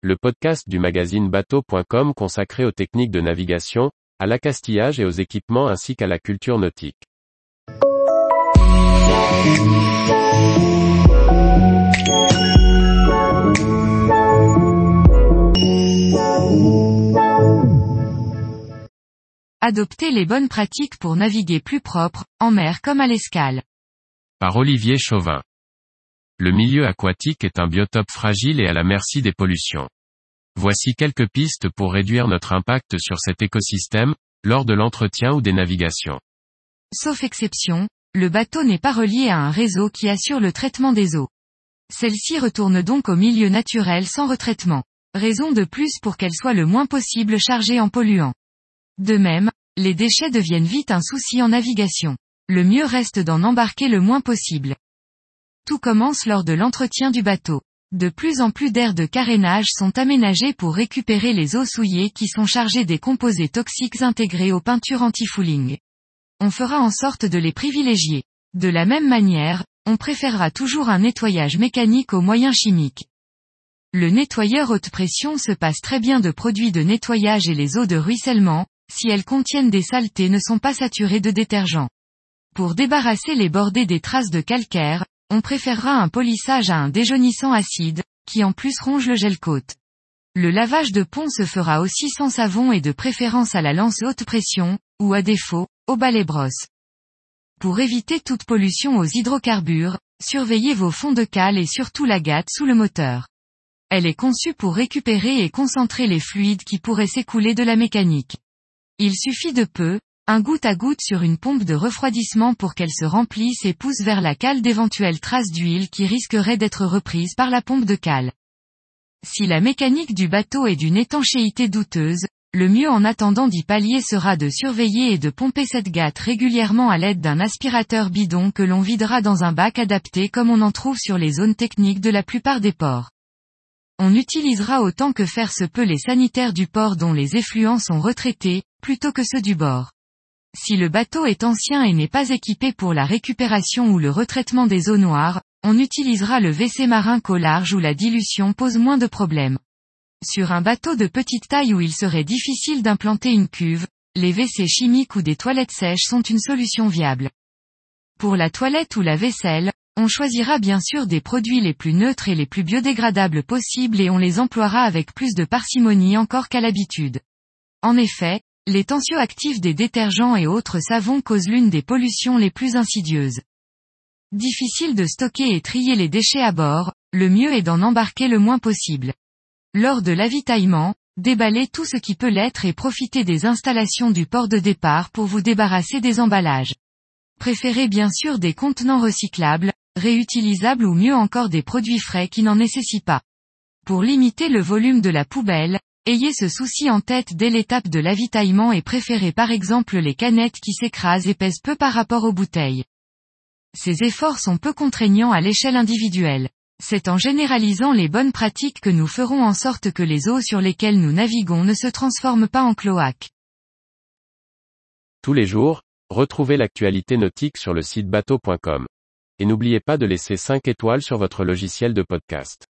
le podcast du magazine bateau.com consacré aux techniques de navigation, à l'accastillage et aux équipements ainsi qu'à la culture nautique. Adopter les bonnes pratiques pour naviguer plus propre, en mer comme à l'escale. Par Olivier Chauvin. Le milieu aquatique est un biotope fragile et à la merci des pollutions. Voici quelques pistes pour réduire notre impact sur cet écosystème, lors de l'entretien ou des navigations. Sauf exception, le bateau n'est pas relié à un réseau qui assure le traitement des eaux. Celle-ci retourne donc au milieu naturel sans retraitement. Raison de plus pour qu'elle soit le moins possible chargée en polluants. De même, les déchets deviennent vite un souci en navigation. Le mieux reste d'en embarquer le moins possible. Tout commence lors de l'entretien du bateau. De plus en plus d'aires de carénage sont aménagées pour récupérer les eaux souillées qui sont chargées des composés toxiques intégrés aux peintures anti-fouling. On fera en sorte de les privilégier. De la même manière, on préférera toujours un nettoyage mécanique aux moyens chimiques. Le nettoyeur haute pression se passe très bien de produits de nettoyage et les eaux de ruissellement, si elles contiennent des saletés ne sont pas saturées de détergent. Pour débarrasser les bordées des traces de calcaire, on préférera un polissage à un déjaunissant acide, qui en plus ronge le gel côte. Le lavage de pont se fera aussi sans savon et de préférence à la lance haute pression, ou à défaut, au balai brosse. Pour éviter toute pollution aux hydrocarbures, surveillez vos fonds de cale et surtout la gâte sous le moteur. Elle est conçue pour récupérer et concentrer les fluides qui pourraient s'écouler de la mécanique. Il suffit de peu, un goutte à goutte sur une pompe de refroidissement pour qu'elle se remplisse et pousse vers la cale d'éventuelles traces d'huile qui risqueraient d'être reprises par la pompe de cale. Si la mécanique du bateau est d'une étanchéité douteuse, le mieux en attendant d'y pallier sera de surveiller et de pomper cette gâte régulièrement à l'aide d'un aspirateur bidon que l'on videra dans un bac adapté comme on en trouve sur les zones techniques de la plupart des ports. On utilisera autant que faire se peut les sanitaires du port dont les effluents sont retraités, plutôt que ceux du bord. Si le bateau est ancien et n'est pas équipé pour la récupération ou le retraitement des eaux noires, on utilisera le WC marin qu'au large où la dilution pose moins de problèmes. Sur un bateau de petite taille où il serait difficile d'implanter une cuve, les WC chimiques ou des toilettes sèches sont une solution viable. Pour la toilette ou la vaisselle, on choisira bien sûr des produits les plus neutres et les plus biodégradables possibles et on les emploiera avec plus de parcimonie encore qu'à l'habitude. En effet, les tensioactifs des détergents et autres savons causent l'une des pollutions les plus insidieuses. Difficile de stocker et trier les déchets à bord, le mieux est d'en embarquer le moins possible. Lors de l'avitaillement, déballez tout ce qui peut l'être et profitez des installations du port de départ pour vous débarrasser des emballages. Préférez bien sûr des contenants recyclables, réutilisables ou mieux encore des produits frais qui n'en nécessitent pas. Pour limiter le volume de la poubelle, Ayez ce souci en tête dès l'étape de l'avitaillement et préférez par exemple les canettes qui s'écrasent et pèsent peu par rapport aux bouteilles. Ces efforts sont peu contraignants à l'échelle individuelle. C'est en généralisant les bonnes pratiques que nous ferons en sorte que les eaux sur lesquelles nous naviguons ne se transforment pas en cloaques. Tous les jours, retrouvez l'actualité nautique sur le site bateau.com. Et n'oubliez pas de laisser 5 étoiles sur votre logiciel de podcast.